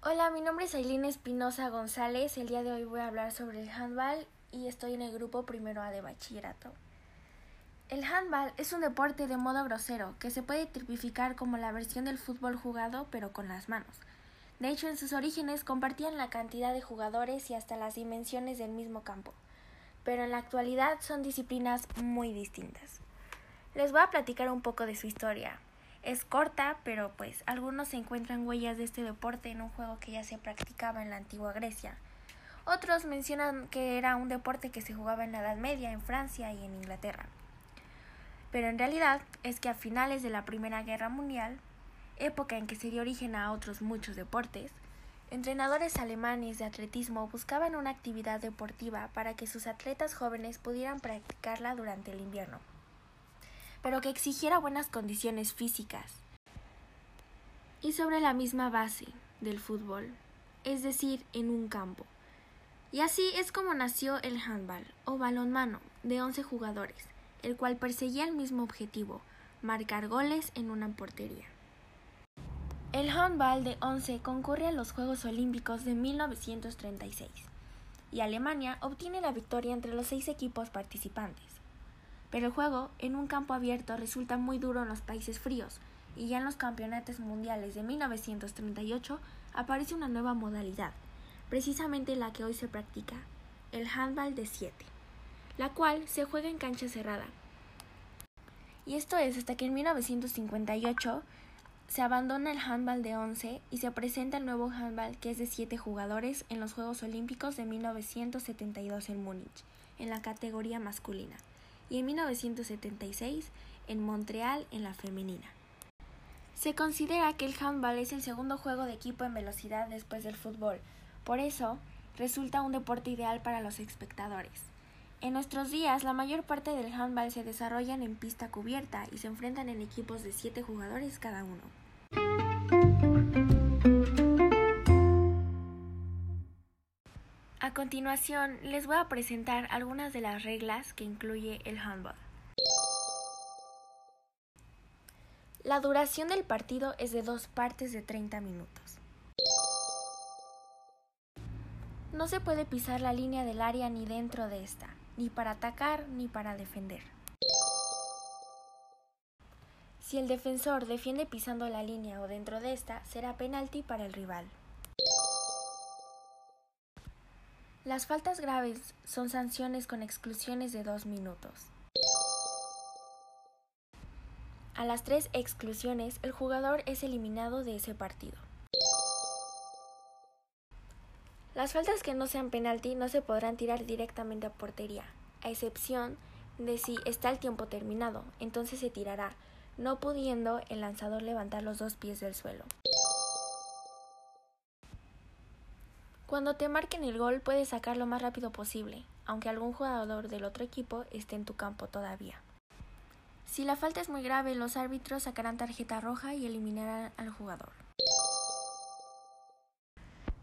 Hola, mi nombre es Aileen Espinosa González. El día de hoy voy a hablar sobre el handball y estoy en el grupo primero A de bachillerato. El handball es un deporte de modo grosero que se puede tipificar como la versión del fútbol jugado pero con las manos. De hecho, en sus orígenes compartían la cantidad de jugadores y hasta las dimensiones del mismo campo, pero en la actualidad son disciplinas muy distintas. Les voy a platicar un poco de su historia. Es corta, pero pues algunos encuentran huellas de este deporte en un juego que ya se practicaba en la antigua Grecia. Otros mencionan que era un deporte que se jugaba en la Edad Media en Francia y en Inglaterra. Pero en realidad es que a finales de la Primera Guerra Mundial, época en que se dio origen a otros muchos deportes, entrenadores alemanes de atletismo buscaban una actividad deportiva para que sus atletas jóvenes pudieran practicarla durante el invierno, pero que exigiera buenas condiciones físicas. Y sobre la misma base del fútbol, es decir, en un campo. Y así es como nació el handball o balonmano de 11 jugadores, el cual perseguía el mismo objetivo, marcar goles en una portería. El handball de 11 concurre a los Juegos Olímpicos de 1936 y Alemania obtiene la victoria entre los seis equipos participantes. Pero el juego en un campo abierto resulta muy duro en los países fríos y ya en los campeonatos mundiales de 1938 aparece una nueva modalidad, precisamente la que hoy se practica, el handball de 7 la cual se juega en cancha cerrada. Y esto es hasta que en 1958 se abandona el handball de 11 y se presenta el nuevo handball que es de 7 jugadores en los Juegos Olímpicos de 1972 en Múnich, en la categoría masculina, y en 1976 en Montreal en la femenina. Se considera que el handball es el segundo juego de equipo en velocidad después del fútbol, por eso resulta un deporte ideal para los espectadores. En nuestros días, la mayor parte del handball se desarrollan en pista cubierta y se enfrentan en equipos de 7 jugadores cada uno. Continuación, les voy a presentar algunas de las reglas que incluye el handball. La duración del partido es de dos partes de 30 minutos. No se puede pisar la línea del área ni dentro de esta ni para atacar ni para defender. Si el defensor defiende pisando la línea o dentro de esta, será penalti para el rival. Las faltas graves son sanciones con exclusiones de dos minutos. A las tres exclusiones, el jugador es eliminado de ese partido. Las faltas que no sean penalti no se podrán tirar directamente a portería, a excepción de si está el tiempo terminado, entonces se tirará, no pudiendo el lanzador levantar los dos pies del suelo. Cuando te marquen el gol puedes sacar lo más rápido posible, aunque algún jugador del otro equipo esté en tu campo todavía. Si la falta es muy grave, los árbitros sacarán tarjeta roja y eliminarán al jugador.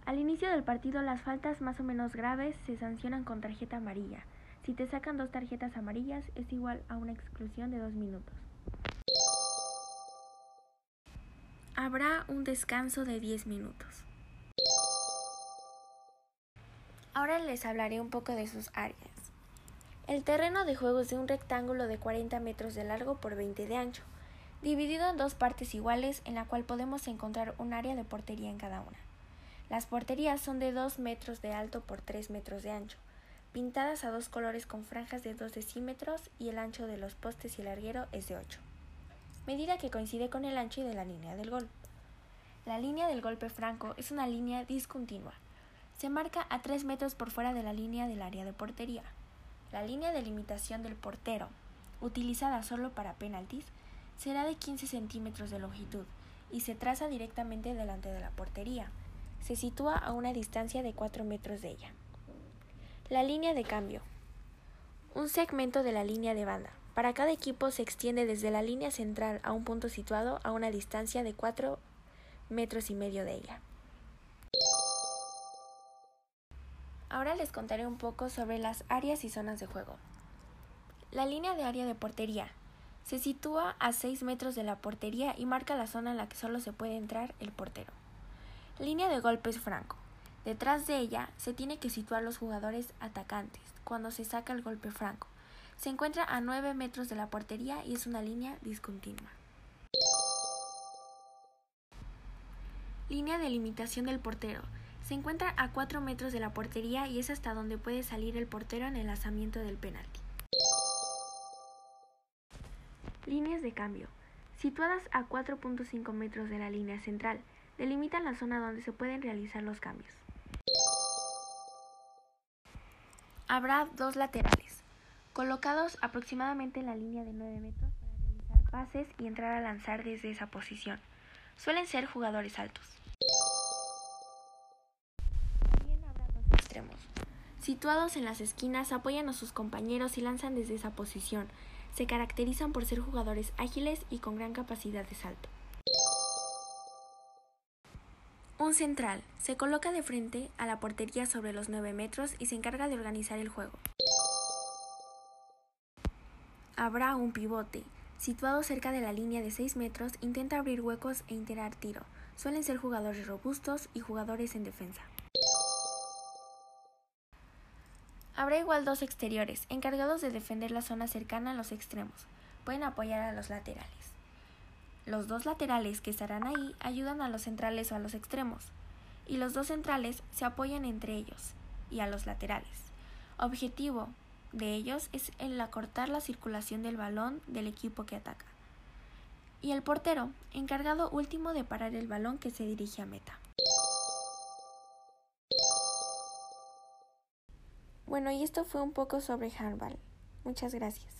Al inicio del partido las faltas más o menos graves se sancionan con tarjeta amarilla. Si te sacan dos tarjetas amarillas es igual a una exclusión de dos minutos. Habrá un descanso de 10 minutos. Ahora les hablaré un poco de sus áreas. El terreno de juego es de un rectángulo de 40 metros de largo por 20 de ancho, dividido en dos partes iguales en la cual podemos encontrar un área de portería en cada una. Las porterías son de 2 metros de alto por 3 metros de ancho, pintadas a dos colores con franjas de 2 decímetros y el ancho de los postes y el larguero es de 8, medida que coincide con el ancho y de la línea del gol. La línea del golpe franco es una línea discontinua. Se marca a 3 metros por fuera de la línea del área de portería. La línea de limitación del portero, utilizada solo para penaltis, será de 15 centímetros de longitud y se traza directamente delante de la portería se sitúa a una distancia de 4 metros de ella. La línea de cambio. Un segmento de la línea de banda. Para cada equipo se extiende desde la línea central a un punto situado a una distancia de 4 metros y medio de ella. Ahora les contaré un poco sobre las áreas y zonas de juego. La línea de área de portería se sitúa a 6 metros de la portería y marca la zona en la que solo se puede entrar el portero. Línea de golpes franco. Detrás de ella se tiene que situar los jugadores atacantes cuando se saca el golpe franco. Se encuentra a 9 metros de la portería y es una línea discontinua. Línea de limitación del portero. Se encuentra a 4 metros de la portería y es hasta donde puede salir el portero en el lanzamiento del penalti. Líneas de cambio. Situadas a 4.5 metros de la línea central, delimitan la zona donde se pueden realizar los cambios. Habrá dos laterales, colocados aproximadamente en la línea de 9 metros para realizar pases y entrar a lanzar desde esa posición. Suelen ser jugadores altos. Situados en las esquinas, apoyan a sus compañeros y lanzan desde esa posición. Se caracterizan por ser jugadores ágiles y con gran capacidad de salto. Un central se coloca de frente a la portería sobre los 9 metros y se encarga de organizar el juego. Habrá un pivote. Situado cerca de la línea de 6 metros, intenta abrir huecos e integrar tiro. Suelen ser jugadores robustos y jugadores en defensa. Habrá igual dos exteriores, encargados de defender la zona cercana a los extremos. Pueden apoyar a los laterales. Los dos laterales que estarán ahí ayudan a los centrales o a los extremos, y los dos centrales se apoyan entre ellos y a los laterales. Objetivo de ellos es el acortar la circulación del balón del equipo que ataca. Y el portero, encargado último de parar el balón que se dirige a meta. Bueno, y esto fue un poco sobre handball. Muchas gracias.